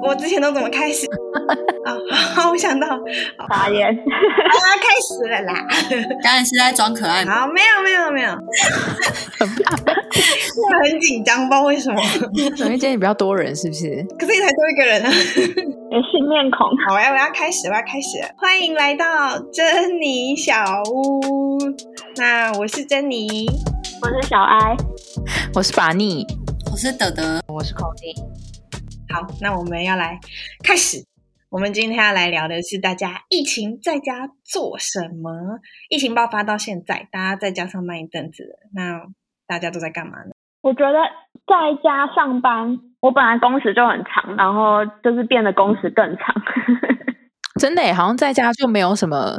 我我之前都怎么开始 啊？好，我想到，好，发言，要开始了啦。刚才是在装可爱吗？好，没有没有没有，我 很紧张，不知道为什么。因为今天比较多人，是不是？可是你才多一个人啊。有新面孔。好，我要我要开始，我要开始了。欢迎来到珍妮小屋。那我是珍妮，我是小哀，我是法尼，我是德德，我是 Cody。好，那我们要来开始。我们今天要来聊的是大家疫情在家做什么？疫情爆发到现在，大家在家上班一阵子了，那大家都在干嘛呢？我觉得在家上班，我本来工时就很长，然后就是变得工时更长。真的，好像在家就没有什么。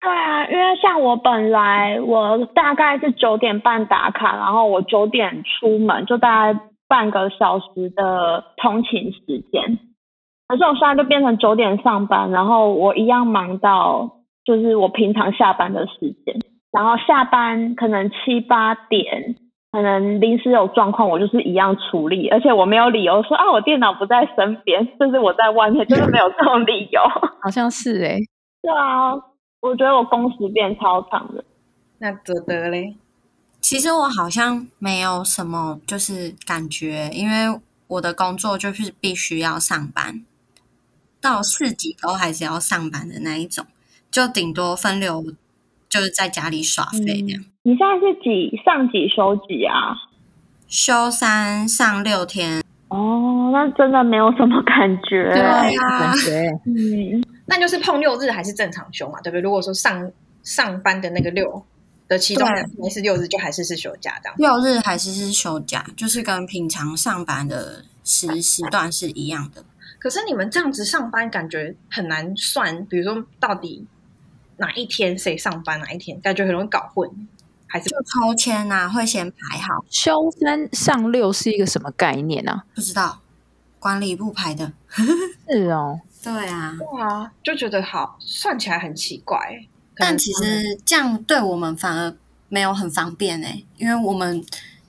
对啊，因为像我本来我大概是九点半打卡，然后我九点出门，就大概半个小时的通勤时间。可是我现在就变成九点上班，然后我一样忙到就是我平常下班的时间，然后下班可能七八点，可能临时有状况，我就是一样处理，而且我没有理由说啊我电脑不在身边，就是我在外面，就是没有这种理由。好像是哎，对啊，我觉得我工时变超长了。那泽德嘞？其实我好像没有什么就是感觉，因为我的工作就是必须要上班。到四级都还是要上班的那一种，就顶多分流，就是在家里耍废这样。你现在是几上几休几啊？休三上六天。哦，那真的没有什么感觉。对啊，感觉嗯，那就是碰六日还是正常休嘛，对不对？如果说上上班的那个六的其中对两天是六日，就还是是休假这样。六日还是是休假，就是跟平常上班的时时段是一样的。可是你们这样子上班，感觉很难算，比如说到底哪一天谁上班，哪一天感觉很容易搞混，还是就抽签啊、会先排好，休三上六是一个什么概念啊？不知道管理部排的。是哦，对啊，对啊，就觉得好算起来很奇怪。但其实这样对我们反而没有很方便诶、因为我们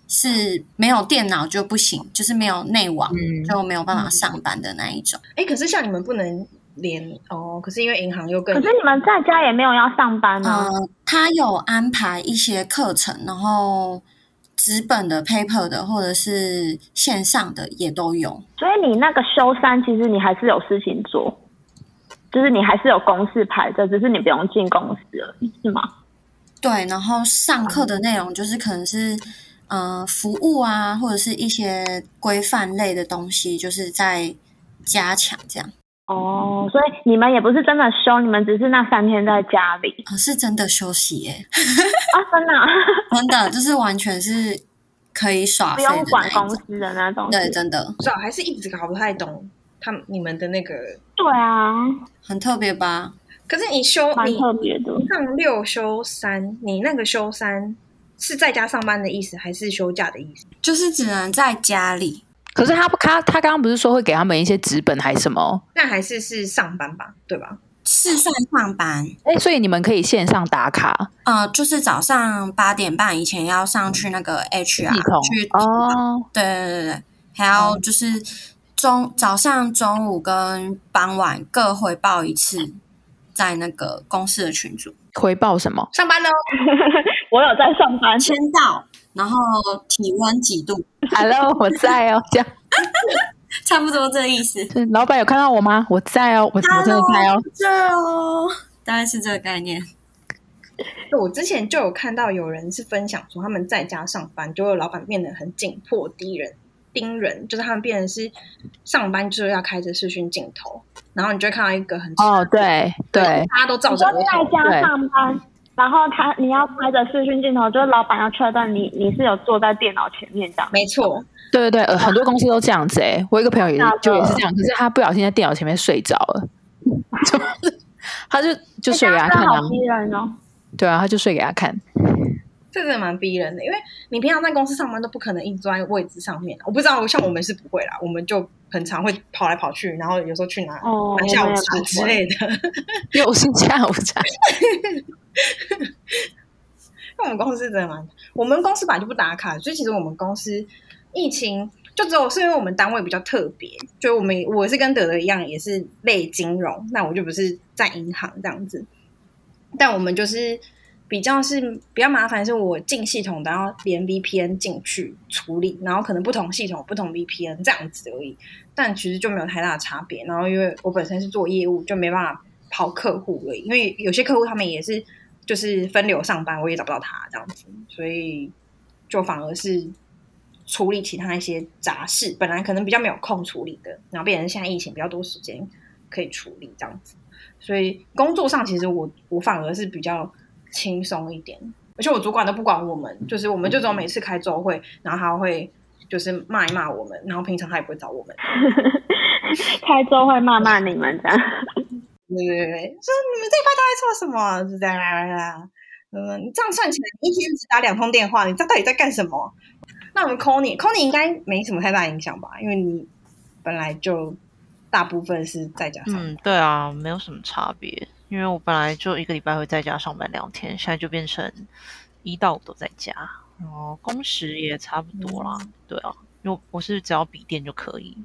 是没有电脑就不行，就是没有内网、嗯就没有办法上班的那一种。哎，可是像你们不能连哦，可是因为银行又更可是你们在家也没有要上班啊？呃，他有安排一些课程，然后纸本的、paper 的，或者是线上的也都有。所以你那个休三，其实你还是有事情做，就是你还是有公司排着，只是你不用进公司了，是吗？对，然后上课的内容就是可能是呃服务啊，或者是一些规范类的东西，就是在加强这样。哦，所以你们也不是真的休，你们只是那三天在家里哦是真的休息耶，啊，真的啊、真的就是完全是可以耍不用管公。司的那种。对，真的不知道，还是一直搞不太懂他们你们的那个。对啊，很特别吧？可是你休蛮你特别的。上六休三，你那个休三是在家上班的意思，还是休假的意思？就是只能在家里。可是他不他他刚刚不是说会给他们一些纸本还是什么？那还是是上班吧，对吧？是算上班，哎，所以你们可以线上打卡呃，就是早上八点半以前要上去那个 HR 去哦。对对对对，还要就是中早上、中午跟傍晚各汇报一次，在那个公司的群组回报什么？上班喽！我有在上班，签到，然后体温几度，Hello，我在哦，这样。差不多这个意思。老板有看到我吗？我在哦，我我真的在哦。这哦，大概是这个概念。我之前就有看到有人是分享说他们在家上班，就有老板变得很紧迫低人，盯人，就是他们变成是上班就是要开着视讯镜头，然后你就会看到一个很哦，对对，大家都照你说着我，在家上班，然后他你要开着视讯镜头，就是老板要确认你你是有坐在电脑前面这样。没错，对对对，呃，很多公司都这样子哎、我一个朋友也是就也是这样，可是他不小心在电脑前面睡着了，就他就就睡给他看啊哦。对啊，他就睡给他看。这真的蛮逼人的，因为你平常在公司上班都不可能一直坐在位置上面，我不知道，像我们是不会啦，我们就很常会跑来跑去，然后有时候去拿哦拿下午茶之类的。又是下午茶，那我们公司真的蛮，我们公司本来就不打卡，所以其实我们公司疫情就只有是因为我们单位比较特别，就我们我是跟德德一样，也是类金融，那我就不是在银行这样子，但我们就是比较是比较麻烦，是我进系统然后连 VPN 进去处理，然后可能不同系统不同 VPN 这样子而已，但其实就没有太大的差别。然后因为我本身是做业务，就没办法跑客户而已，因为有些客户他们也是就是分流上班，我也找不到他这样子，所以就反而是。处理其他一些杂事，本来可能比较没有空处理的，然后变成现在疫情比较多时间可以处理这样子，所以工作上其实我我反而是比较轻松一点，而且我主管都不管我们，就是我们就只有每次开周会，然后他会就是骂一骂我们，然后平常他也不会找我们，开周会骂骂你们这样，对对对，说你们这一块到底做什么？是这样啦，嗯，你这样算起来一天只打两通电话，你这到底在干什么？那我们 call 你，call 你应该没什么太大影响吧？因为你本来就大部分是在家上。嗯，对啊，没有什么差别。因为我本来就一个礼拜会在家上班两天，现在就变成一到五都在家，然后工时也差不多啦。对啊，因为我是只要笔电就可以，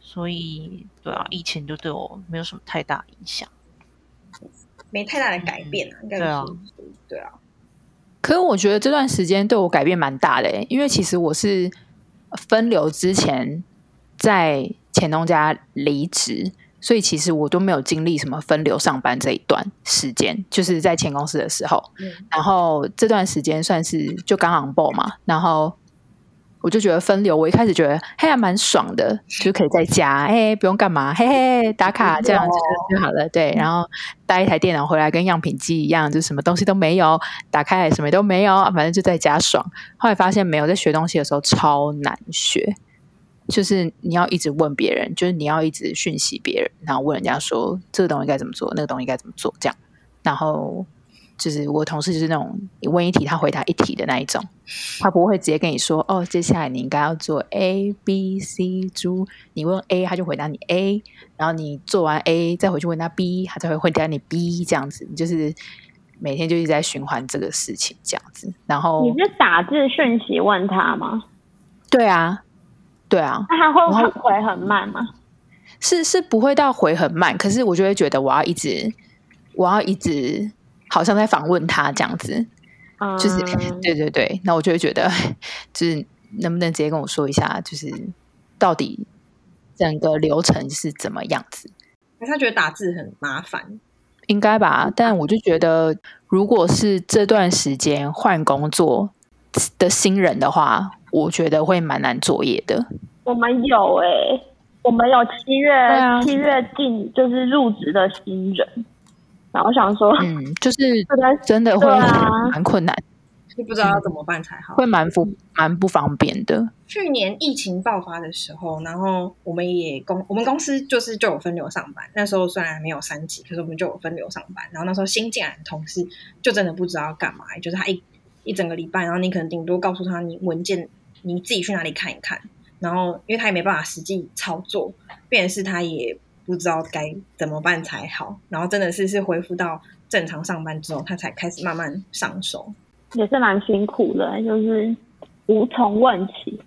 所以对啊，疫情就对我没有什么太大影响，没太大的改变啊。对啊，对啊。可是我觉得这段时间对我改变蛮大的，因为其实我是分流之前在前东家离职，所以其实我都没有经历什么分流上班这一段时间，就是在前公司的时候。然后这段时间算是就刚 on board 嘛，然后。我就觉得分流，我一开始觉得嘿还蛮爽的，就可以在家，嘿不用干嘛，嘿嘿打卡这样子就好了。对，然后带一台电脑回来，跟样品机一样，就什么东西都没有，打开什么都没有，反正就在家爽。后来发现没有，在学东西的时候超难学，就是你要一直问别人，就是你要一直讯息别人，然后问人家说这个东西该怎么做，那个东西该怎么做，这样，然后。就是我同事就是那种你问一题他回答一题的那一种，他不会直接跟你说哦，接下来你应该要做 A B C 猪，你问 A 他就回答你 A，然后你做完 A 再回去问他 B，他才会回答你 B 这样子，就是每天就一直在循环这个事情这样子。然后你是打字讯息问他吗？对啊，对啊，那他会回很慢吗？是是不会到回很慢，可是我就会觉得我要一直我要一直。好像在访问他这样子，就是对对对，那我就会觉得，就是能不能直接跟我说一下，就是到底整个流程是怎么样子？他觉得打字很麻烦，应该吧？但我就觉得，如果是这段时间换工作的新人的话，我觉得会蛮难作业的。我们有哎，我们有七月七月进就是入职的新人。然后想说，嗯，就是 真的会蛮困难，就不知道要怎么办才好，会蛮不蛮不方便的。去年疫情爆发的时候，然后我们也公我们公司就是就有分流上班。那时候虽然没有三级，可是我们就有分流上班。然后那时候新进来的同事就真的不知道要干嘛，就是他一一整个礼拜，然后你可能顶多告诉他你文件你自己去哪里看一看，然后因为他也没办法实际操作，变是他也。不知道该怎么办才好，然后真的是是恢复到正常上班之后，他才开始慢慢上手，也是蛮辛苦的，就是无从问起，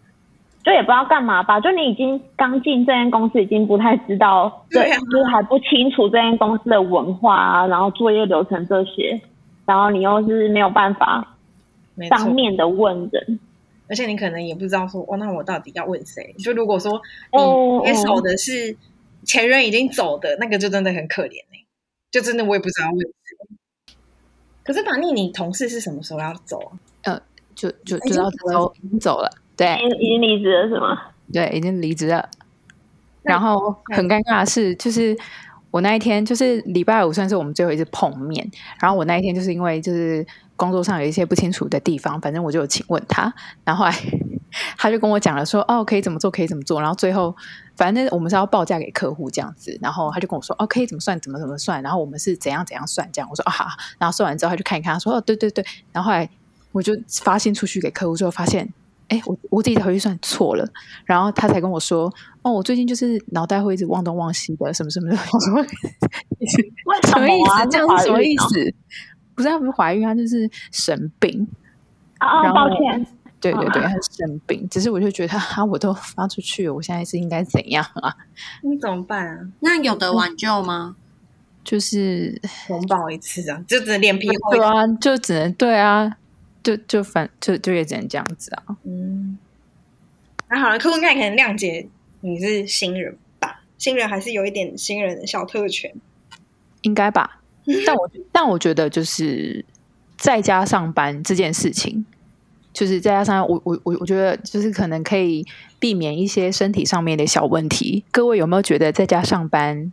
就也不知道干嘛吧。就你已经刚进这间公司，已经不太知道，对，就是还不清楚这间公司的文化啊，然后作业流程这些，然后你又是没有办法当面的问人，而且你可能也不知道说，哦，那我到底要问谁？就如果说你接手的是。前任已经走的那个就真的很可怜哎，就真的我也不知道为什么。可是法尼，你同事是什么时候要走啊？呃，就就就要走，已经走了，对，已经离职了是吗？对，已经离职了。然后很尴尬的是，就是我那一天就是礼拜五算是我们最后一次碰面，然后我那一天就是因为就是工作上有一些不清楚的地方，反正我就有请问他，然后来他就跟我讲了说，哦，可以怎么做，可以怎么做，然后最后。反正我们是要报价给客户这样子，然后他就跟我说：“哦，可以怎么算，怎么怎么算。”然后我们是怎样怎样算这样。我说：“啊好。”然后算完之后，他就看一看，他说：“哦，对对对。”然后后来我就发信出去给客户之后，发现哎，我我自己回去算错了。然后他才跟我说：“哦，我最近就是脑袋会一直忘东忘西的，什么什么的。”我说：“什么意思？这样是什么意思？不是他不是怀孕，他就是生病。”啊，抱歉。对对对，他生病，只是我就觉得啊，我都发出去了，我现在是应该怎样啊？你怎么办啊？那有得挽救吗？就是重保一次啊，就只能脸皮厚一对。啊，就只能对啊，就就反就就也只能这样子啊。嗯，那好了，客户应该可能谅解你是新人吧？新人还是有一点新人的小特权。应该吧？但我但我觉得就是在家上班这件事情，就是在家上班，我我我我觉得就是可能可以避免一些身体上面的小问题。各位有没有觉得在家上班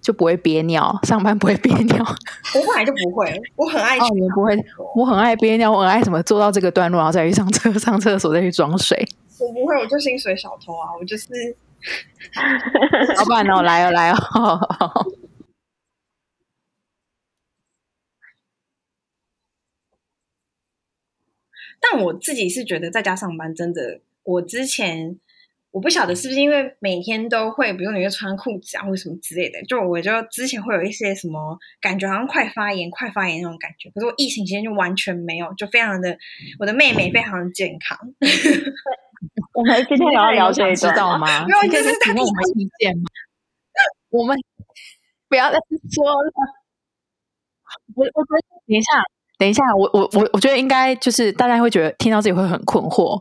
就不会憋尿？上班不会憋尿？我本来就不会，我很爱哦，你们不会？我很爱憋尿，我很爱什么做到这个段落，然后再去上厕 上厕所，再去装水。我不会，我就薪水小偷啊，我就是老板哦，来哦来哦。但我自己是觉得在家上班真的，我之前我不晓得是不是因为每天都会，比如你会穿裤子啊或什么之类的，就我就之前会有一些什么感觉，好像快发炎、快发炎那种感觉。可是我疫情期间就完全没有，就非常的我的妹妹非常的健康。我们今天有要聊这一知？道吗？没有就是他提问我们意见吗？我们 不要再说了。我我觉得等一下，等一下，我我我我觉得应该就是大家会觉得听到这里会很困惑。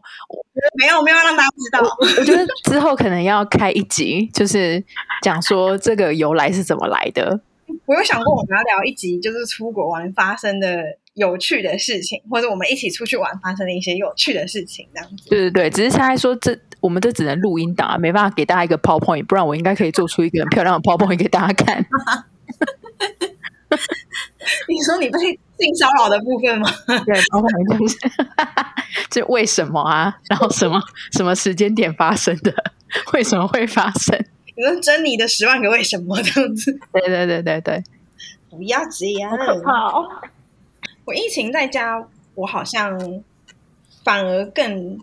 没有没有让大家知道，我觉得之后可能要开一集，就是讲说这个由来是怎么来的。我有想过我们要聊一集，就是出国玩发生的有趣的事情，或者我们一起出去玩发生的一些有趣的事情，这样子。对对对，只是现在说这我们这只能录音档啊，没办法给大家一个 PowerPoint，不然我应该可以做出一个很漂亮的 PowerPoint 给大家看。你说你被性骚扰的部分吗？对，包括就是 这为什么啊？然后什么什么时间点发生的？为什么会发生？你说珍妮的十万个为什么这样子？对对对对对，不要这样好。可怕哦！我疫情在家，我好像反而更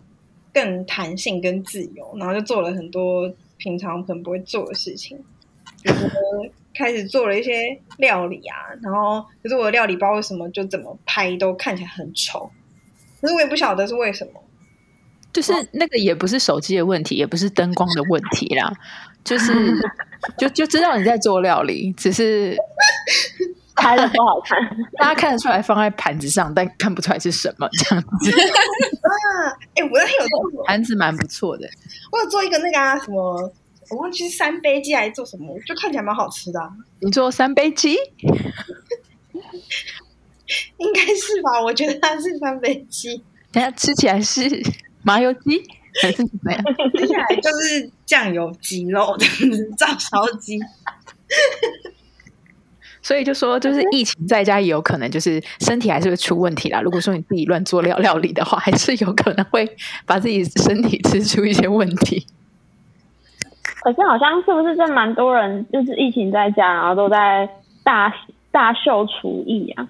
更弹性跟自由，然后就做了很多平常可能不会做的事情，比如说开始做了一些料理啊，然后可是我的料理不知道为什么就怎么拍都看起来很丑，可是我也不晓得是为什么。就是那个也不是手机的问题，也不是灯光的问题啦，就是 就就知道你在做料理，只是拍的不好看，大家看得出来放在盘子上，但看不出来是什么这样子。啊，哎、我那天有做，盘子蛮不错的，我有做一个那个啊什么，我忘记是三杯鸡还是做什么，就看起来蛮好吃的、啊，你做三杯鸡，应该是吧？我觉得它是三杯鸡。等下吃起来是 麻油鸡还是怎么样？吃起来就是酱油鸡肉这样子，照烧鸡。所以就说，就是疫情在家也有可能就是身体还是会出问题啦。如果说你自己乱做料料理的话，还是有可能会把自己身体吃出一些问题。可是好像是不是这蛮多人就是疫情在家，然后都在大大秀厨艺啊？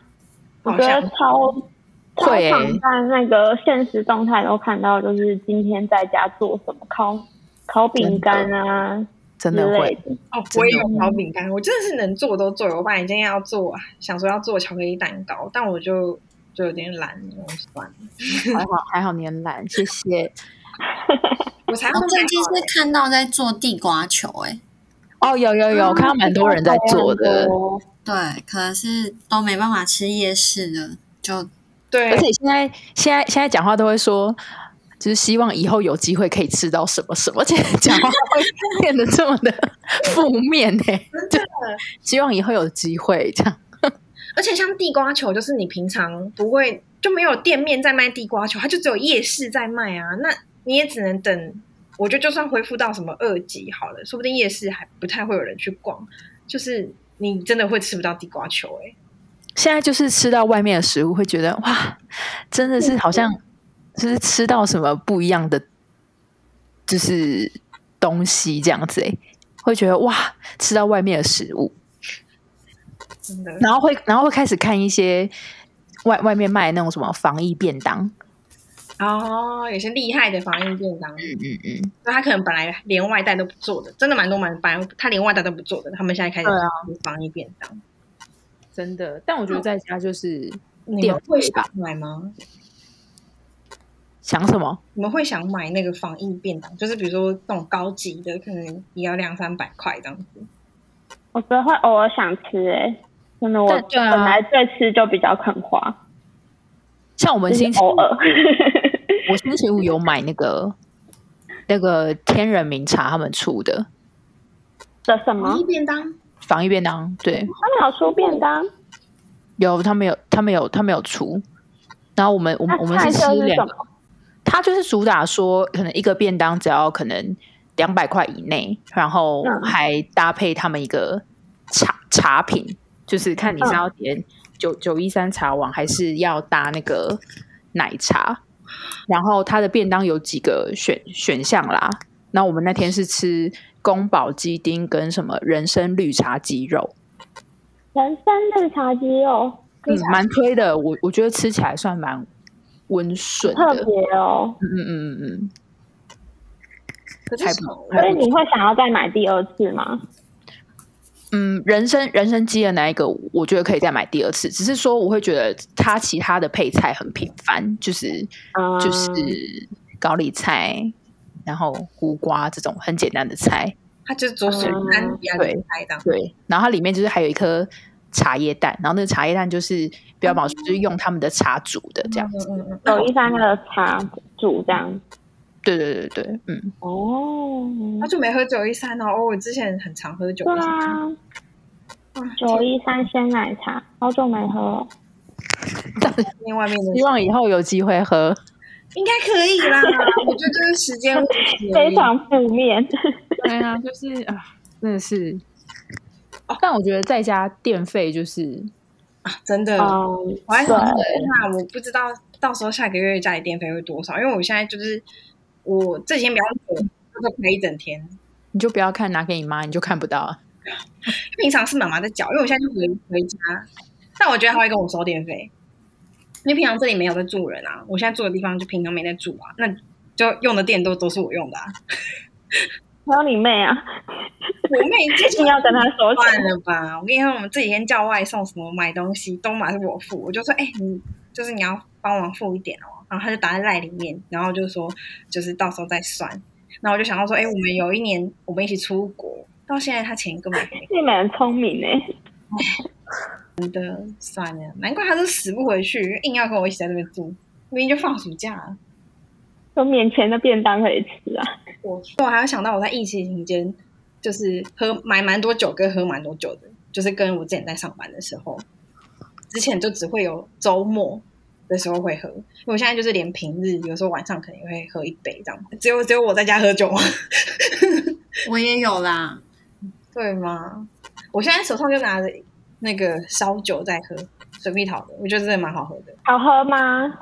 我觉得超超常在那个现实动态都看到，就是今天在家做什么烤烤饼干啊真的会之类的。哦，我也有烤饼干，我真的是能做都做。我本来今天要做，想说要做巧克力蛋糕，但我就就有点懒，我算了。还好还好，你很懒，谢谢。我才我最近是看到在做地瓜球、欸，哦，有有有，看到蛮多人在做的，对，可能是都没办法吃夜市的，就对而，且现在现在现在讲话都会说。就是希望以后有机会可以吃到什么什么，而且讲话会变得这么的负面呢、真的希望以后有机会这样。而且像地瓜球，就是你平常不会就没有店面在卖地瓜球，它就只有夜市在卖啊。那你也只能等，我觉得就算恢复到什么二级好了，说不定夜市还不太会有人去逛，就是你真的会吃不到地瓜球哎、现在就是吃到外面的食物，会觉得哇，真的是好像就是吃到什么不一样的，就是东西这样子哎，会觉得哇，吃到外面的食物，真的。然后会然后会开始看一些外外面卖那种什么防疫便当，哦，有些厉害的防疫便当，嗯嗯嗯，那他可能本来连外带都不做的，真的蛮多蛮本来他连外带都不做的，他们现在开始做防疫便当。真的。但我觉得在家就是你店们会吧买吗？想什么？你们会想买那个防疫便当，就是比如说那种高级的，可能也要两三百块这样子。我觉得会偶尔想吃哎、真的我本来对吃就比较肯花，像我们星期五，我星期五有买那个那个天人名茶他们出的的什么防？疫便当，防疫便当，对，他们有出便当？有他们有他们有他们有出，然后我们我们我们是吃两个，什么？它就是主打说可能一个便当只要可能两百块以内，然后嗯还搭配他们一个茶茶品，就是看你是要点九九一三茶王，还是要搭那个奶茶。然后它的便当有几个选选项啦，那我们那天是吃宫保鸡丁跟什么人参绿茶鸡肉，人参绿茶鸡肉，嗯，蛮推的。我我觉得吃起来算蛮温顺特的，别哦。嗯嗯嗯嗯嗯。可是所以你会想要再买第二次吗？嗯，人参人参鸡的那一个，我觉得可以再买第二次。只是说，我会觉得它其他的配菜很平凡，就是、嗯就是高丽菜，然后胡瓜这种很简单的菜。它就是做水嗯单比较对然后它里面就是还有一颗茶叶蛋，然后那个茶叶蛋就是标榜就是用他们的茶煮的这样子。嗯嗯嗯，有一三那个茶煮这样。对对对对，嗯，哦，他就没喝九一三哦。哦，我之前很常喝九对一三。九一三鲜奶茶，好久没喝了。另外面的希望以后有机会喝。应该可以啦。我觉得就是时间问题非常负面。对啊，就是啊，真的是。但我觉得在家电费就是真的。嗯，我还想说，对那我不知道到时候下个月家里电费会多少，因为我现在就是我这几天比较久，就开一整天。你就不要看拿给你妈，你就看不到啊。平常是妈妈在缴，因为我现在就回回家，但我觉得她会跟我收电费，因为平常这里没有在住人啊，我现在住的地方就平常没在住啊，那就用的电都都是我用的啊。还有你妹啊，我妹之一定要跟她收算钱。了吧，我跟你说，我们这几天叫外送什么买东西都嘛是我付，我就说，哎、你就是你要帮忙付一点哦，然后他就打在赖里面，然后就说就是到时候再算，然后我就想到说，哎、我们有一年我们一起出国，到现在他钱根本你们很聪明哎，算了，难怪他都死不回去，硬要跟我一起在这边住，明明就放暑假了。有免钱的便当可以吃啊。我我还要想到我在疫情期间，就是喝买蛮多酒跟喝蛮多酒的，就是跟我之前在上班的时候，之前就只会有周末的时候会喝，因为我现在就是连平日有时候晚上可能也会喝一杯这样，只有只有我在家喝酒吗？我也有啦，对吗？我现在手上就拿着那个烧酒在喝，水蜜桃的，我觉得真的蛮好喝的。好喝吗？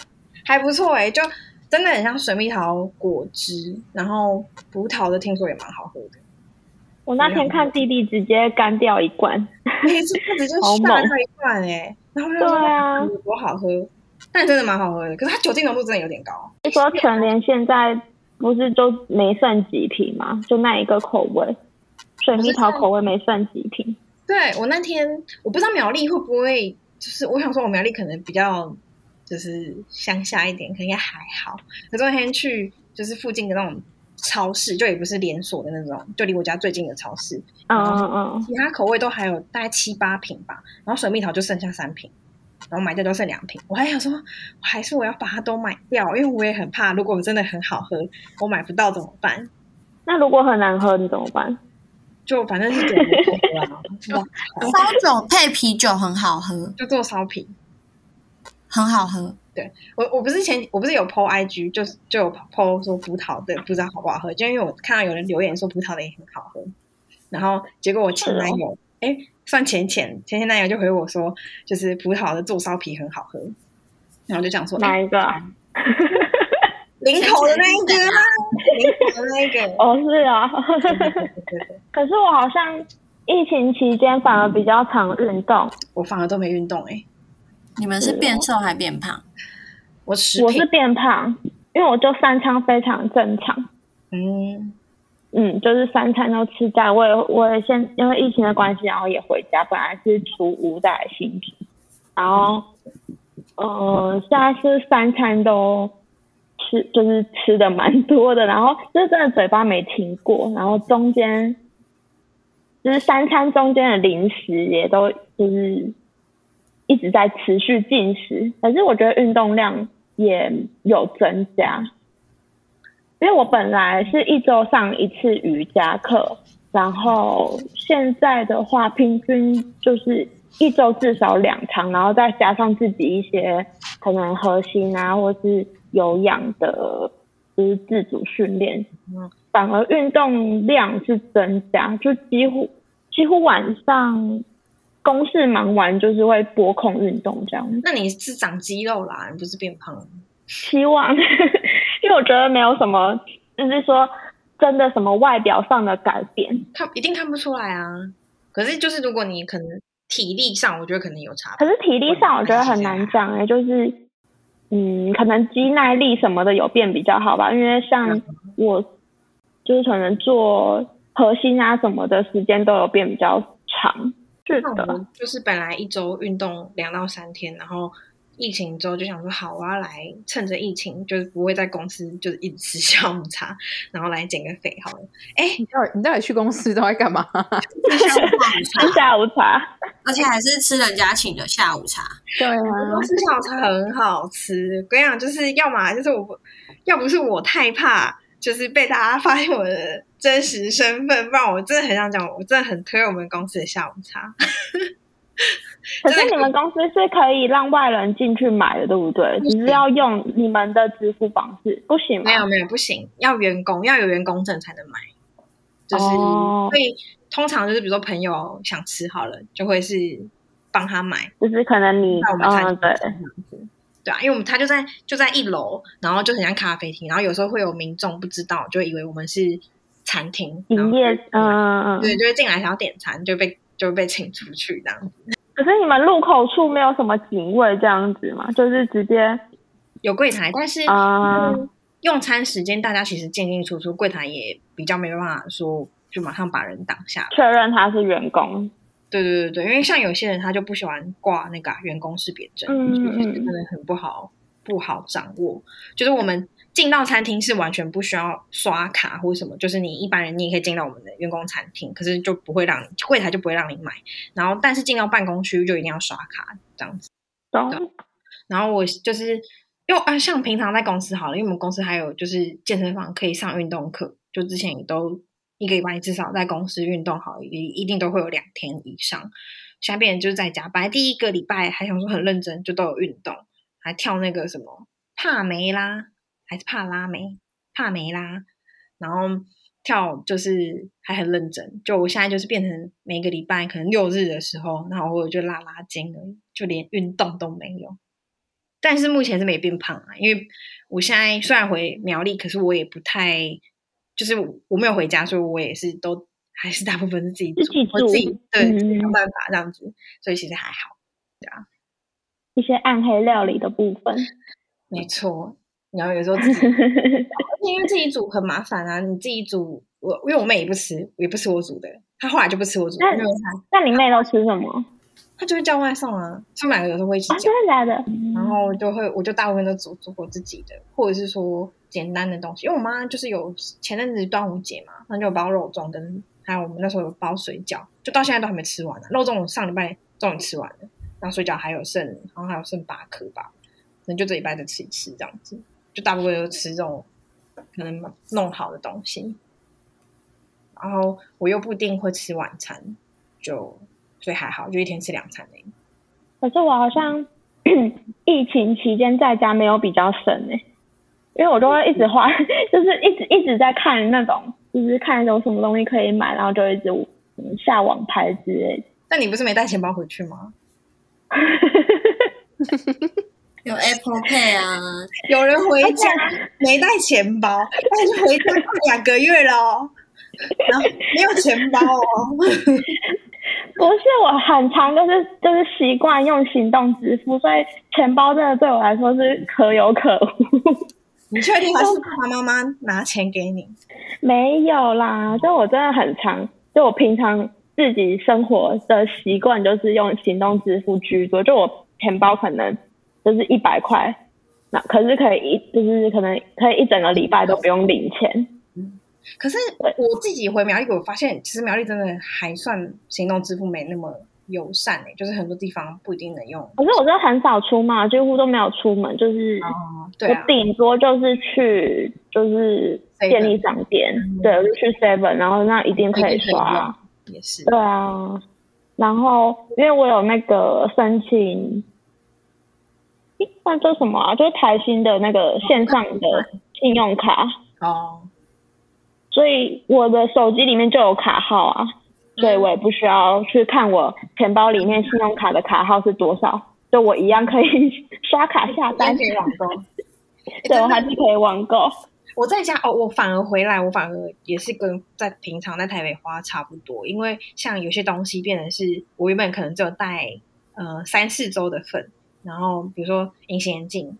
还不错哎、就真的很像水蜜桃果汁，然后葡萄的听说也蛮好喝的，我那天看弟弟直接干掉一罐，每次他直接 好猛下掉一罐哎、然后我就说对啊嗯多好喝，但真的蛮好喝的，可是它酒精浓度真的有点高，你说全联现在不是都没剩几瓶吗？就那一个口味，水蜜桃口味没剩几瓶。对我那天我不知道苗栗会不会，就是我想说我苗栗可能比较就是乡下一点，可能应该还好。可是我那天去就是附近的那种超市，就也不是连锁的那种，就离我家最近的超市，嗯嗯嗯，其他口味都还有大概七八瓶吧，然后水蜜桃就剩下三瓶，然后买掉就剩两瓶。我还想说，还是我要把它都买掉，因为我也很怕，如果真的很好喝，我买不到怎么办？那如果很难喝，你怎么办？就反正是酒 没喝啊，烧酒配啤酒很好喝，就做烧啤。很好喝。对我我不是前我不是有 PO IG，就是就有 PO 说葡萄的不知道好不好喝，就因为我看到有人留言说葡萄的也很好喝，然后结果我前男友哎、算前前前前男友就回我说，就是葡萄的做烧皮很好喝，然后我就想说哪一个啊？林口的那一个啊，林口的那一个，哦，是啊。可是我好像疫情期间反而比较常运动，我反而都没运动哎、你们是变瘦还变胖？我是我是变胖，因为我就三餐非常正常。嗯嗯，就是三餐都吃在，我也我也现因为疫情的关系，然后也回家，本来是出屋在新竹，然后呃现在是三餐都吃就是吃的蛮多的，然后就是真的嘴巴没停过，然后中间就是三餐中间的零食也都就是一直在持续进食，可是我觉得运动量也有增加，因为我本来是一周上一次瑜伽课，然后现在的话平均就是一周至少两堂，然后再加上自己一些可能核心啊，或是有氧的，就是自主训练，反而运动量是增加，就几乎几乎晚上公事忙完就是会拨空运动这样。那你是长肌肉啦，你不是变胖？希望，因为我觉得没有什么，就是说真的什么外表上的改变，看一定看不出来啊。可是就是如果你可能体力上，我觉得可能有差。可是体力上我觉得很难讲哎、就是嗯，可能肌耐力什么的有变比较好吧，因为像我就是可能做核心啊什么的时间都有变比较长。是的，就是本来一周运动两到三天，然后疫情之后就想说，好，我要来趁着疫情，就是不会在公司就是一直吃 下午茶，然后来减个肥好了。哎，你到底你到底去公司都在干嘛？下午 吃茶，下午茶，而且还是吃人家请的下午茶。对啊，公司下午茶很好吃。我跟你讲，就是要么就是我不，要不是我太怕，就是被大家发现我的真实身份，不然我真的很想讲，我真的很推我们公司的下午茶。可是你们公司是可以让外人进去买的，对不对？只是要用你们的支付方式，不行吗？没有没有不行，要员工要有员工证才能买，就是、哦所以通常就是比如说朋友想吃好了，就会是帮他买，就是可能你那我们才嗯对。对啊，因为我们他就在就在一楼，然后就很像咖啡厅，然后有时候会有民众不知道，就以为我们是餐厅，营业嗯。对，就会进来想要点餐，就被就被请出去这样子。可是你们入口处没有什么警卫这样子吗？就是直接有柜台，但是啊嗯用餐时间大家其实进进出出，柜台也比较没办法说就马上把人挡下来。确认他是员工。对对对对，因为像有些人他就不喜欢挂那个啊、员工识别证，嗯所以其实嗯真的很不好不好掌握。就是我们进到餐厅是完全不需要刷卡或什么，就是你一般人你也可以进到我们的员工餐厅，可是就不会让你柜台就不会让你买。然后但是进到办公区就一定要刷卡这样子。懂？然后我就是因为啊，像平常在公司好了，因为我们公司还有就是健身房可以上运动课，就之前也都一个礼拜至少在公司运动好，一一定都会有两天以上。现在变成就是在家，本来第一个礼拜还想说很认真，就都有运动，还跳那个什么帕梅拉还是帕拉梅帕梅拉，然后跳就是还很认真。就我现在就是变成每个礼拜可能六日的时候，然后我就拉拉筋而已，就连运动都没有。但是目前是没变胖啊，因为我现在虽然回苗栗，可是我也不太，就是我没有回家，所以我也是都还是大部分是自己煮，自己我自己煮对、想办法这样子，所以其实还好。对啊一些暗黑料理的部分。没错，然后有时候自己，因为自己煮很麻烦啊，你自己煮，我因为我妹也不吃，也不吃我煮的，她后来就不吃我煮的，那你妹都吃什么？她就会叫外送啊，他们两个有时候会一起啊，叫。真的假的？然后就会，我就大部分都煮煮我自己的，或者是说简单的东西。因为我妈就是有前阵子端午节嘛，那就有包肉粽跟还有我们那时候有包水饺，就到现在都还没吃完呢、肉粽我上礼拜终于吃完了，然后水饺还有剩，好像还有剩八颗吧，可能就这礼拜再吃一次这样子，就大部分都吃这种可能弄好的东西。然后我又不一定会吃晚餐，就所以还好，就一天吃两餐而已。可是我好像 疫情期间在家没有比较省哎、因为我都会一直花，就是一直一直在看那种，就是看有什么东西可以买，然后就一直嗯下网拍之类的。那你不是没带钱包回去吗？有 Apple Pay 啊，有人回家没带钱包，但是回家快两个月了哦，然后没有钱包哦。不是我很常就是就是习惯用行动支付，所以钱包真的对我来说是可有可无。你确定还是爸爸妈妈拿钱给你？没有啦，就我真的很常，就我平常自己生活的习惯就是用行动支付居多，就我钱包可能就是一百块，那可是可以一就是可能可以一整个礼拜都不用领钱。可是我自己回苗栗，我发现其实苗栗真的还算行动支付没那么友善诶、就是很多地方不一定能用。可是我真的很少出嘛，几乎都没有出门，就是哦，对啊，我顶多就是去就是便利商店，对，我就去 Seven，然后那一定可以刷。也是。对啊，然后因为我有那个申请，诶那叫什么啊？就是台新的那个线上的信用卡，哦，所以我的手机里面就有卡号啊，所以我也不需要去看我钱包里面信用卡的卡号是多少，就我一样可以刷卡下单可。以网购。对，我还是可以网购。我在家哦，我反而回来，我反而也是跟在平常在台北花差不多，因为像有些东西变成是我原本可能只有带呃三四周的份，然后比如说隐形眼镜，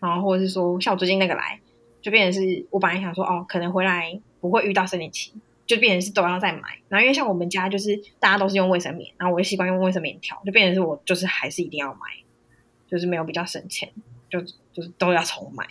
然后或者是说像我最近那个来，就变成是我本来想说哦，可能回来不会遇到生理期，就变成是都要再买。然后因为像我们家就是大家都是用卫生棉，然后我就习惯用卫生棉条，就变成是我就是还是一定要买，就是没有比较省钱，就就是都要重买。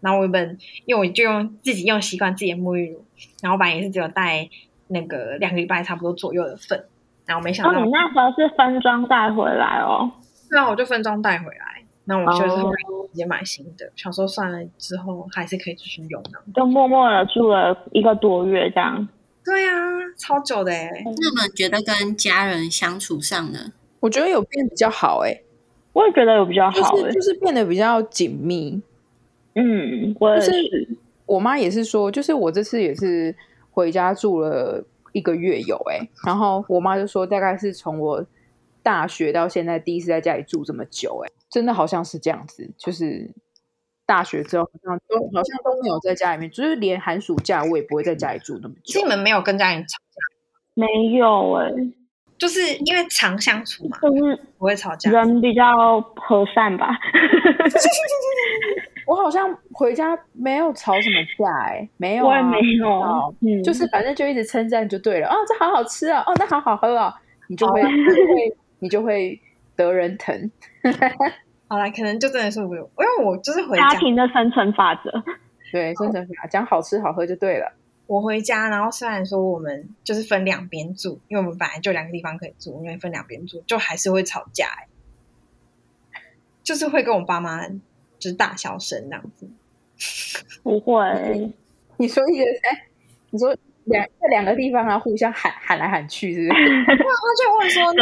然后我原本因为我就用自己用习惯自己的沐浴乳，然后本来也是只有带那个两个礼拜差不多左右的份，然后没想哦，到，你那时候是分装带回来哦。对啊，我就分装带回来，那我就是哦后来直接买新的，想说算了之后还是可以继续用的。就默默的住了一个多月这样。对啊，超久的哎，那你们觉得跟家人相处上呢？我觉得有变比较好哎、我也觉得有比较好诶、就是就是变得比较紧密。嗯，我也就是是。我妈也是说，就是我这次也是回家住了一个月有哎、然后我妈就说大概是从我大学到现在第一次在家里住这么久哎、真的好像是这样子，就是大学之后好像都好像都没有在家里面，就是连寒暑假我也不会在家里住那么久你。们没有跟家人吵架，没有诶、就是因为常相处嘛，就是不会吵架。人比较和善吧。我好像回家没有吵什么架哎、没有、啊，我也没有就是反正就一直称赞就对了。哦，这好好吃啊！哦，那好好喝啊！你就会，你就会，你就会得人疼。好了，可能就真的是我，因为我就是回家，家庭的生存法则。对，生存法讲好吃好喝就对了。我回家，然后虽然说我们就是分两边住，因为我们本来就两个地方可以住，因为分两边住，就还是会吵架、欸，就是会跟我爸妈就是大小声这样子。不会，你说一个哎，你说两这两个地方啊，互相喊喊来喊去，是不是？他就问说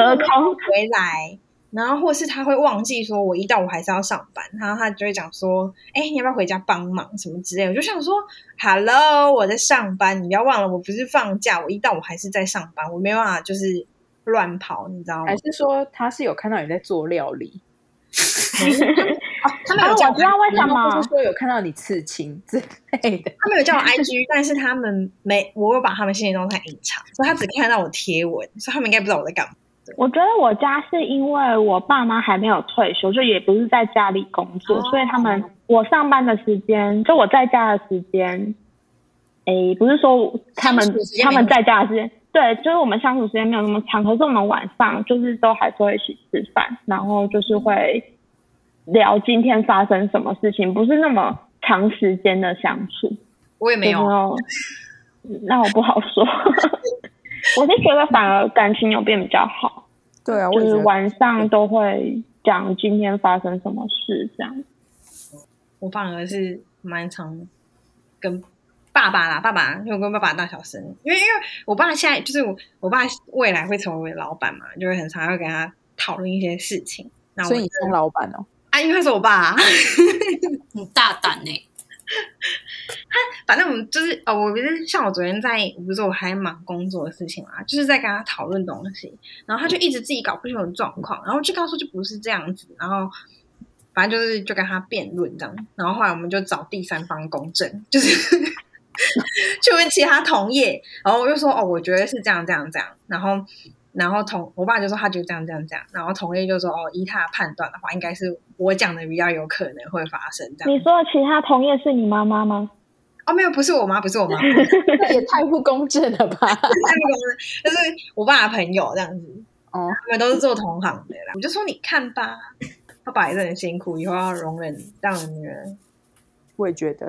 回来，然后或是他会忘记说我一到我还是要上班，然后他就会讲说，哎，你要不要回家帮忙什么之类的？我就想说，Hello，我在上班，你不要忘了，我不是放假，我一到我还是在上班，我没办法就是乱跑，你知道吗还？是说他是有看到你在做料理？哦，他们啊，有叫我知道为什么或是，说有看到你刺青之类的？他们有叫我 IG，但是他们没，我有把他们现实动态隐藏，所以他只看到我贴文，所以他们应该不知道我在干嘛。我觉得我家是因为我爸妈还没有退休，就也不是在家里工作，哦所以他们我上班的时间，就我在家的时间，诶，不是说他们他们在家的时间，对，就是我们相处时间没有那么长，可是我们晚上就是都还是会一起吃饭，然后就是会聊今天发生什么事情，不是那么长时间的相处。我也没有有没，有？那我不好说。我是觉得反而感情有变比较好，对啊，我就是也觉得晚上都会讲今天发生什么事这样。我反而是蛮常跟爸爸啦，爸爸因为我跟爸爸大小声，因为因为我爸现在就是我我爸未来会成为老板嘛，就会很常要跟他讨论一些事情。那我所以你当老板哦。啊，因为他是我爸、啊，很大胆呢、反正我们就是哦，我不是像我昨天在，我不是说我还忙工作的事情嘛，就是在跟他讨论东西，然后他就一直自己搞不清楚状况，然后就告诉就不是这样子，然后反正就是就跟他辩论这样，然后后来我们就找第三方公证，就是 去问其他同业，然后我就说哦，我觉得是这样这样这样，然后然后同我爸就说他觉得这样这样这样，然后同意就说哦，依他的判断的话，应该是我讲的比较有可能会发生这样。你说的其他同业是你妈妈吗？哦，没有，不是我妈，不是我妈，那也太不公正了吧？太不公正就是我爸的朋友这样子，哦，他们都是做同行的啦。我就说你看吧，他爸也是很辛苦，以后要容忍这样的女人。我也觉得，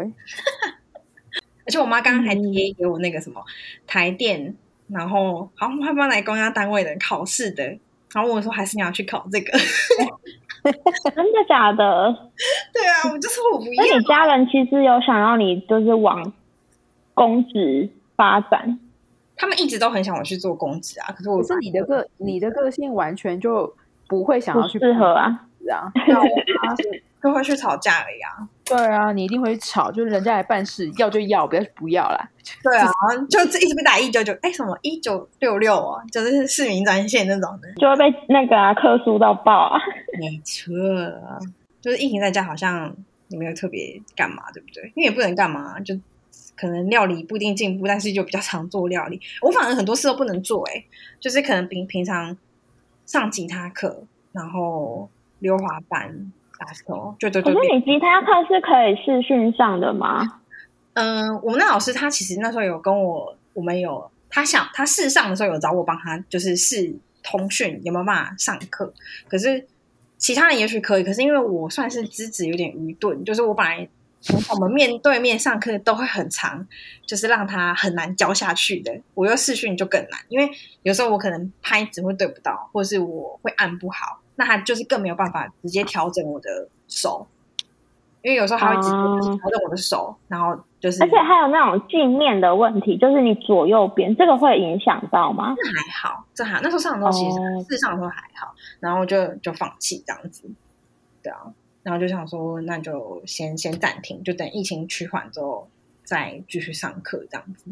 而且我妈刚刚还贴给我那个什么台电，然后好像他们来公家单位的考试的，然后问我说还是你要去考这个？真的假的？对啊，我就说我不那。你家人其实有想要你就是往公职发展，他们一直都很想我去做公职啊，可是我可是你的个你的个性完全就不会想要去适合啊。是啊，对啊我妈是 就会去吵架了呀。对啊，你一定会吵，就是人家来办事，要就要，不要就不要啦。对啊，就一直被打一九九，哎，什么一九六六啊，就是市民专线那种的。就会被那个啊克诉到爆啊！没错，就是疫情在家好像也没有特别干嘛，对不对？因为也不能干嘛，就可能料理不一定进步，但是就比较常做料理。我反而很多事都不能做、哎，就是可能平平常上吉他课，然后溜滑板、打球，就对可是你吉他课是可以视讯上的吗？嗯，我们那老师他其实那时候有跟我，我们有他想他试上的时候有找我帮他，就是试通讯有没有办法上课，可是其他人也许可以，可是因为我算是资质有点愚钝，就是我本来从我们面对面上课都会很长，就是让他很难教下去的，我又视讯就更难，因为有时候我可能拍子会对不到，或是我会按不好，那他就是更没有办法直接调整我的手。因为有时候他会直接哦调整我的手，然后就是而且还有那种镜面的问题，就是你左右边这个会影响到吗？这还好，这还好。那时候上的时候其实哦试上的时候还好，然后就就放弃这样子，对啊，然后就想说那就先先暂停，就等疫情趋缓之后再继续上课这样子。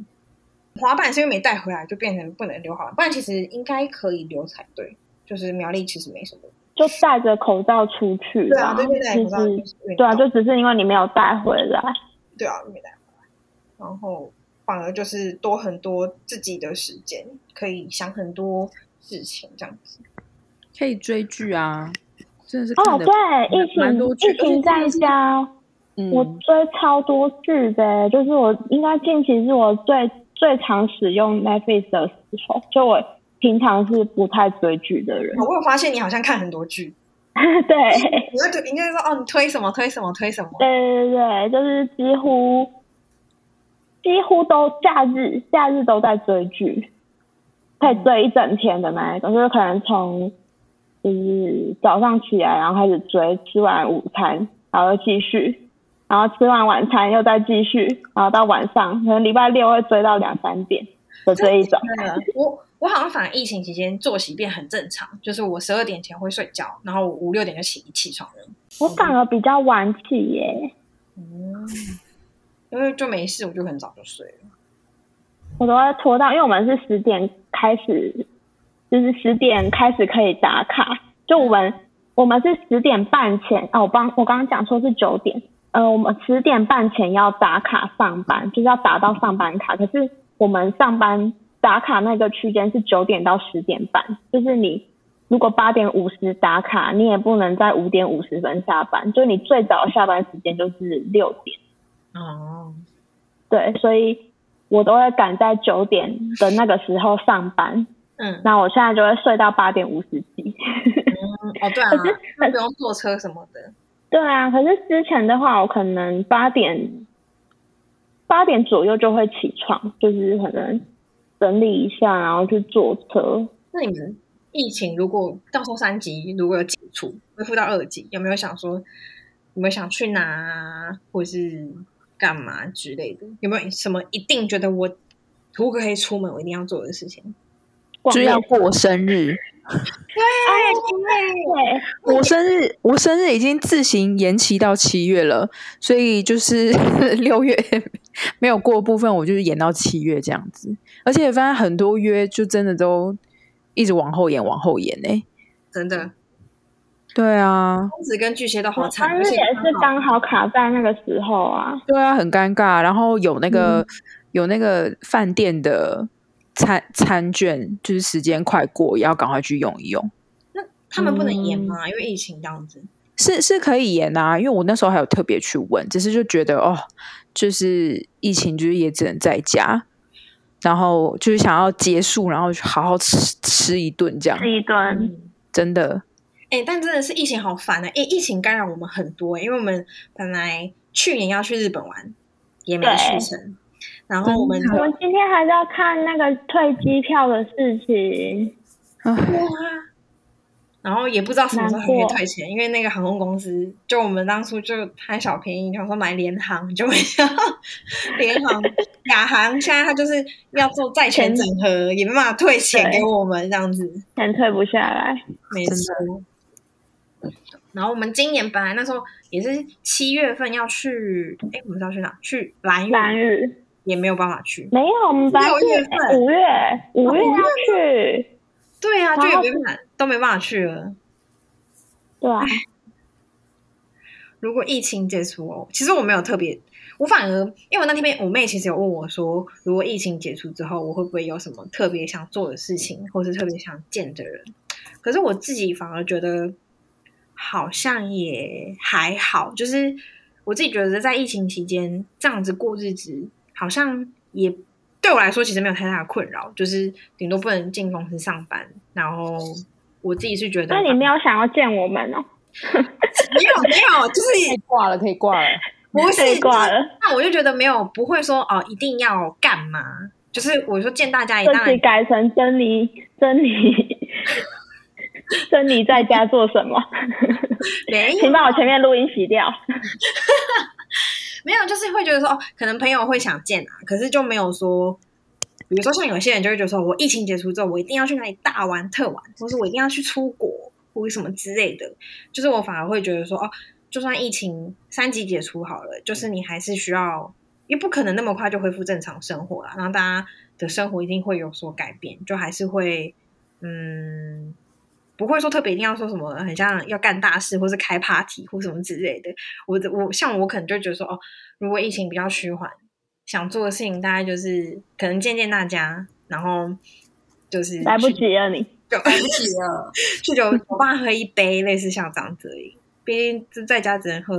滑板是因为没带回来，就变成不能溜滑板，不然其实应该可以溜才对。就是苗栗其实没什么，就戴着口罩出去对啊，其口罩就实对啊，就只是因为你没有带回来。对啊，没带回来，然后反而就是多很多自己的时间，可以想很多事情这样子。可以追剧啊，真的是哦，看的对，疫情蛮多剧疫情在家，嗯我追超多剧的，就是我应该近期是我最最常使用 Netflix 的时候，就我平常是不太追剧的人。我有发现你好像看很多剧，对，你会推，应该说哦，你推什么推什么推什么。对对对，就是几乎几乎都假日假日都在追剧，可以追一整天的那一种，就是可能从就是早上起来，然后开始追，吃完午餐，然后又继续，然后吃完晚餐又再继续，然后到晚上，可能礼拜六会追到两三点的这一种。我好像反而疫情期间作息变很正常，就是我十二点前会睡觉，然后我五六点就起起床了。我反而比较晚起耶，嗯，因为就没事，我就很早就睡了。我都要拖到，因为我们是十点开始，就是十点开始可以打卡。就我们我们是十点半前，哦，我刚我刚刚讲说是九点，呃，我们十点半前要打卡上班，就是要打到上班卡。可是我们上班打卡那个区间是九点到十点半，就是你如果八点五十打卡，你也不能在五点五十分下班，就你最早下班时间就是六点。哦，对，所以我都会赶在九点的那个时候上班。嗯，那我现在就会睡到八点五十几。哦，对啊，可是那不用坐车什么的。对啊，可是之前的话，我可能八点八点左右就会起床，就是可能整理一下，然后去坐车。那你们疫情如果到时候三级如果有解除，恢复到二级，有没有想说有没有想去哪啊，或是干嘛之类的？有没有什么一定觉得我如果可以出门，我一定要做的事情？就要过生日。对，我生日，我生日已经自行延期到七月了，所以就是 六月 没有过部分，我就是延到七月这样子。而且发现很多约就真的都一直往后延，往后延呢、真的，对啊，公子跟巨蟹都好我惨，而且也是刚好卡在那个时候啊。对啊，很尴尬。然后有那个、有那个饭店的餐餐券，就是时间快过，也要赶快去用一用。那他们不能演吗？因为疫情这样子。是是可以延啊，因为我那时候还有特别去问，只是就觉得哦，就是疫情就是也只能在家，然后就是想要结束，然后好好吃吃一顿这样，吃一顿，嗯，真的哎、但真的是疫情好烦啊！哎、疫情干扰我们很多、因为我们本来去年要去日本玩，也没去成，然后我们我们今天还是要看那个退机票的事情。哇，然后也不知道什么时候才可以退钱，因为那个航空公司就我们当初就贪小便宜，想说买联航，就没想到联航、亚航现在他就是要做债权整合，也没办法退钱对。给我们这样子，钱退不下来，没错。然后我们今年本来那时候也是七月份要去，哎，我们是要去哪？去兰屿，蓝屿。也没有办法去。没有，我们本来六月份。五月五月要去，对啊，就也没办法，都没办法去了。对啊，如果疫情结束哦，其实我没有特别，我反而因为我那天我妹其实有问我说，如果疫情结束之后，我会不会有什么特别想做的事情，或是特别想见的人？可是我自己反而觉得好像也还好，就是我自己觉得在疫情期间这样子过日子，好像也对我来说其实没有太大的困扰，就是顶多不能进公司上班，然后我自己是觉得那你没有想要见我们哦？没有没有，就是可以挂了，可以挂了。不是可以挂了，那我就觉得没有不会说哦，一定要干嘛？就是我说见大家也当然这期改成珍妮，珍妮，珍妮在家做什么？没有请把我前面录音洗掉。没有，就是会觉得说哦，可能朋友会想见啊，可是就没有说，比如说像有些人就会觉得说，我疫情结束之后，我一定要去哪里大玩特玩，或是我一定要去出国或什么之类的。就是我反而会觉得说，哦，就算疫情三级解除好了，就是你还是需要，也不可能那么快就恢复正常生活啦。然后大家的生活一定会有所改变，就还是会，嗯。不会说特别一定要说什么，很像要干大事，或是开 party 或什么之类的。我我像我可能就觉得说，哦，如果疫情比较趋缓，想做的事情大概就是可能见见大家，然后就是来不及了你，就来不及了，去酒酒吧喝一杯，类似像这样子而已。毕竟在家只能喝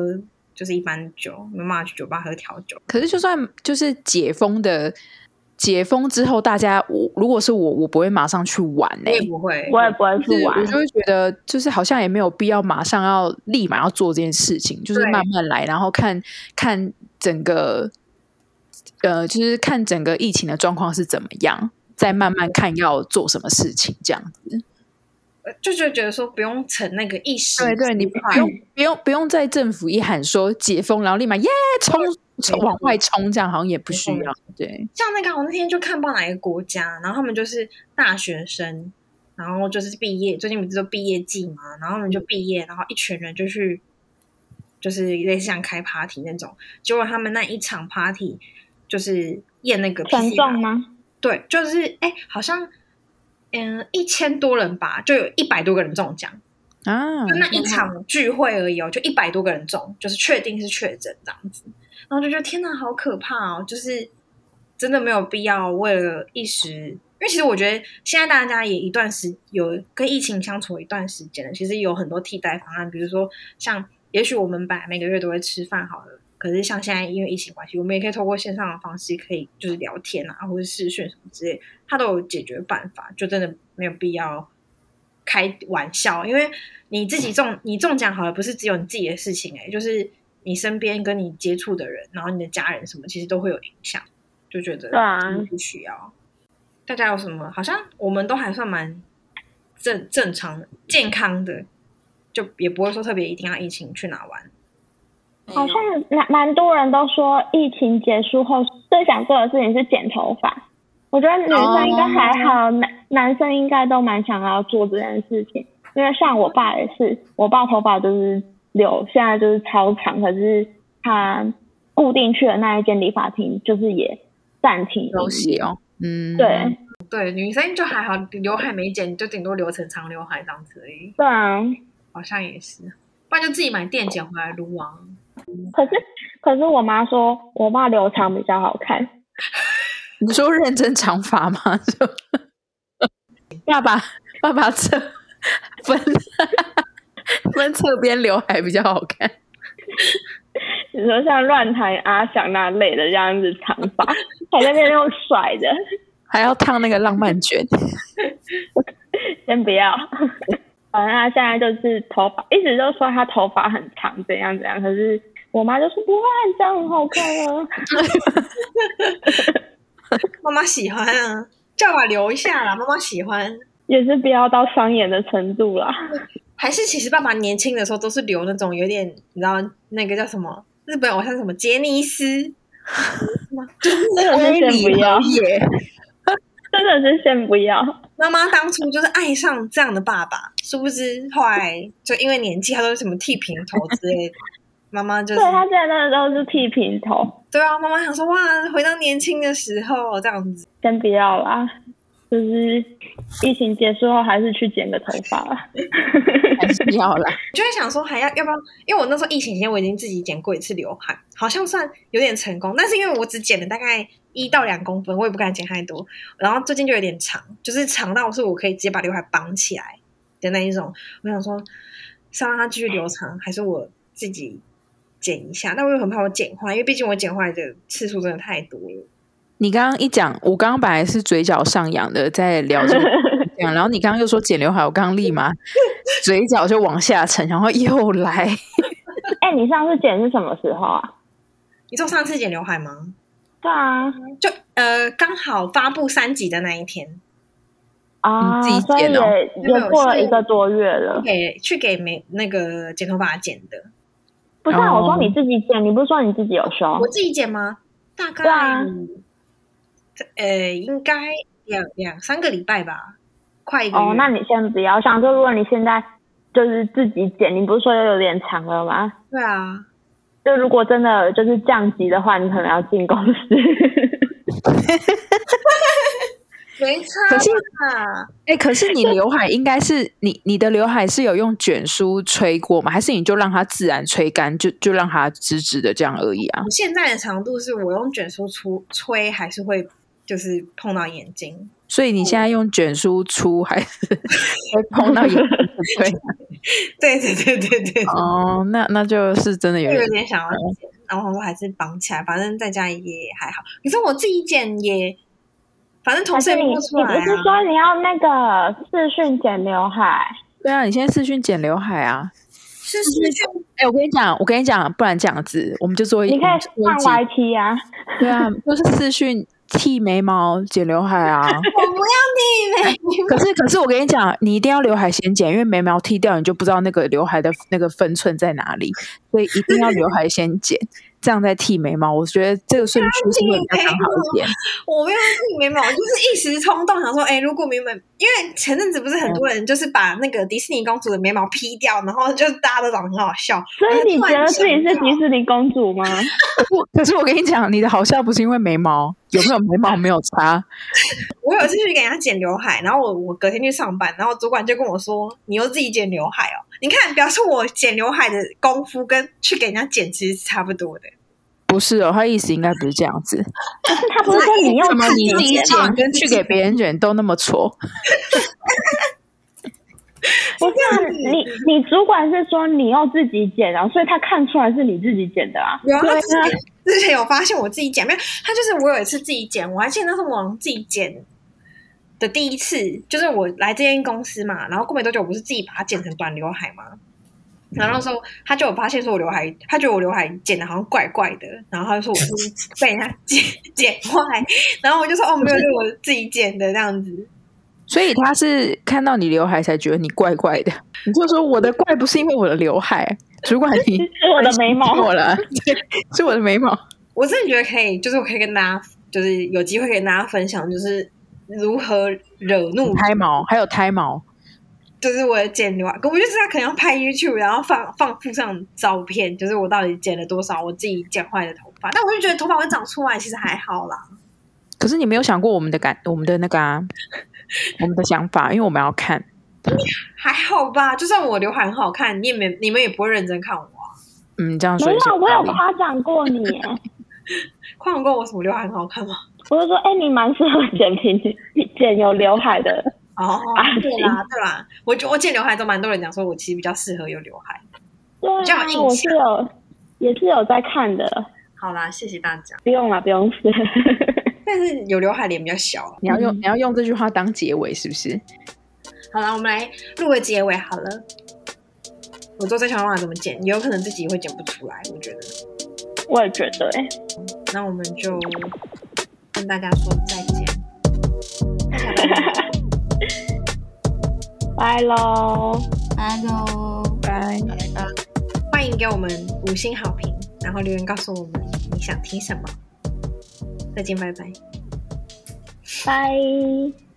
就是一般酒，没办法去酒吧喝调酒。可是就算就是解封的解封之后，大家我如果是我，我不会马上去玩呢、我也不会，我也不会去玩我。就会觉得，就是好像也没有必要马上要立马要做这件事情，就是慢慢来，然后看看整个呃，就是看整个疫情的状况是怎么样，再慢慢看要做什么事情，这样子。呃就就觉得说不用逞那个一时对对，你不用不用不用在政府一喊说解封，然后立马耶冲冲往外冲，这样好像也不需要。对，像那个，我那天就看不知道哪个国家，然后他们就是大学生，然后就是毕业，最近不是都毕业季嘛，然后他们就毕业，然后一群人就去，就是类似像开 party 那种，结果他们那一场 party 就是验那个全中吗？对，就是哎，好像嗯一千多人吧，就有一百多个人中奖，啊，就那一场聚会而已哦，就一百多个人中，就是确定是确诊这样子，然后就觉得天哪，好可怕哦！就是真的没有必要为了一时，因为其实我觉得现在大家也一段时有跟疫情相处一段时间了，其实有很多替代方案，比如说像也许我们本来每个月都会吃饭好了。可是像现在因为疫情关系，我们也可以透过线上的方式，可以就是聊天啊，或者视讯什么之类，它都有解决办法，就真的没有必要开玩笑，因为你自己中你中奖好了，不是只有你自己的事情哎、就是你身边跟你接触的人，然后你的家人什么，其实都会有影响，就觉得对啊不需要。大家有什么？好像我们都还算蛮正正常健康的，就也不会说特别一定要疫情去哪玩。好像蛮蛮多人都说，疫情结束后最想做的事情是剪头发。我觉得女生应该还好，男男生应该都蛮想要做这件事情。因为像我爸也是，我爸头发就是留，现在就是超长，可是他固定去的那一间理发厅就是也暂停休息。哦，嗯，对对，女生就还好，刘海没剪，就顶多留成长刘海这样子而已。对啊，好像也是，不然就自己买电剪回来撸啊。可是可是我妈说我爸留长比较好看。你说认真长发吗？就 爸爸爸爸这 分分侧边刘海比较好看。你说像乱弹阿翔那类的这样子长发，还在那边用甩的，还要烫那个浪漫卷，先不要。反正他现在就是头发，一直都说他头发很长，怎样怎样。可是我妈就说不会，这样很好看啊。妈妈喜欢啊，叫我留一下啦。妈妈喜欢，也是不要到伤眼的程度啦。还是其实爸爸年轻的时候都是留那种有点，你知道那个叫什么？日本偶像什么杰尼斯吗？真的是先不要，真的是先不要。妈妈当初就是爱上这样的爸爸，殊不知后来就因为年纪，他都是什么剃平头之类的。妈妈就是，对他现在那时候是剃平头。对啊，妈妈想说哇，回到年轻的时候这样子。先不要啦，就是疫情结束后还是去剪个头发啦。还是要啦。就在想说还要要不要？因为我那时候疫情期间我已经自己剪过一次刘海，好像算有点成功。但是因为我只剪了大概一到两公分，我也不敢剪太多。然后最近就有点长，就是长到是我可以直接把刘海绑起来的那一种。我想说是让它继续留长，还是我自己？剪一下，但我又很怕我剪坏，因为毕竟我剪坏的次数真的太多了。你刚刚一讲，我刚刚本来是嘴角上扬的在聊这个，然后你刚刚又说剪刘海，我刚刚立马 嘴角就往下沉，然后又来。哎，你上次剪是什么时候啊？你说上次剪刘海吗？对啊，就呃刚好发布三集的那一天啊，自己剪哦，也过了一个多月了。给去给没那个剪头发剪的。不是，啊我说你自己剪，你不是说你自己有修？我自己剪吗？大概，呃，应该两两三个礼拜吧，快一个哦，那你先不要想，就如果你现在就是自己剪，你不是说又有点长了吗？对啊，就如果真的就是降级的话，你可能要进公司。没错，可是哎，可是你刘海应该是你你的刘海是有用卷梳吹过吗？还是你就让它自然吹干，就就让它直直的这样而已啊？现在的长度是我用卷梳出吹，还是会就是碰到眼睛？所以你现在用卷梳出还是会碰到眼睛？对 对对对对对。哦，那那就是真的有有点想要剪，然后我还是绑起来，反正在家也还好。可是我自己剪也。反正同事也不出来啊！你不是说你要那个视讯剪刘海？对啊，你现在视讯剪刘海啊？是视讯。哎，我跟你讲，我跟你讲，不然这样子，我们就做一，你可以放 YT 啊。对啊，就是视讯剃眉毛、剪刘海啊。我不要剃眉毛。可是，可是我跟你讲，你一定要刘海先剪，因为眉毛剃掉，你就不知道那个刘海的那个分寸在哪里，所以一定要刘海先剪。这样在剃眉毛，我觉得这个顺序是会比较好一点。我没有剃眉毛，就是一时冲动想说，哎，如果原本因为前阵子不是很多人就是把那个迪士尼公主的眉毛 P 掉，然后就大家都长得很好笑。所以你觉得自己是迪士尼公主吗？可是我跟你讲，你的好笑不是因为眉毛，有没有眉毛没有差。我有一次去给人家剪刘海，然后我我隔天去上班，然后主管就跟我说：“你又自己剪刘海哦。”你看，表示我剪刘海的功夫跟去给人家剪其实是差不多的。不是哦，他意思应该不是这样子。是他不是说你用什么你自己剪跟去给别人剪都那么挫？不是啊，你你主管是说你要自己剪啊，所以他看出来是你自己剪的啊。有啊，之前有发现我自己剪，没有？他就是我有一次自己剪，我还记得那是我自己剪的第一次，就是我来这间公司嘛，然后过没多久，我不是自己把它剪成短刘海吗？然后那时候他就有发现说我刘海，他觉得我刘海剪的好像怪怪的，然后他就说我是 被人家剪剪坏，然后我就说哦没有，是我自己剪的这样子。所以他是看到你刘海才觉得你怪怪的，你就说我的怪不是因为我的刘海，主管你 是我的眉毛 错了，是我的眉毛。我真的觉得可以，就是我可以跟大家，就是有机会跟大家分享，就是如何惹怒胎毛，还有胎毛。就是我剪刘海，我就知道可能要拍 YouTube，然后放放附上照片，就是我到底剪了多少我自己剪坏的头发。但我就觉得头发会长出来，其实还好啦。可是你没有想过我们的感，我们的那个啊，我们的想法，因为我们要看。还好吧，就算我刘海很好看，你也没你们也不会认真看我啊。嗯，这样说没有，我有夸奖过你。夸奖过我什么刘海很好看吗？我就说，哎，你蛮适合剪平 剪有刘海的。哦，对啦，对啦，我我剪刘海都蛮多人讲说，我其实比较适合有刘海，对啊，我是有也是有在看的。好啦，谢谢大家。不用啦，不用谢。但是有刘海脸比较小，你要用你要用这句话当结尾是不是？好了，我们来录个结尾好了。我做再想办法怎么剪，也有可能自己会剪不出来，我觉得。我也觉得、欸，那我们就跟大家说再见，大家拜拜。拜喽。拜喽。拜。欢迎给我们五星好评，然后留言告诉我们你想听什么。再见，拜拜。拜。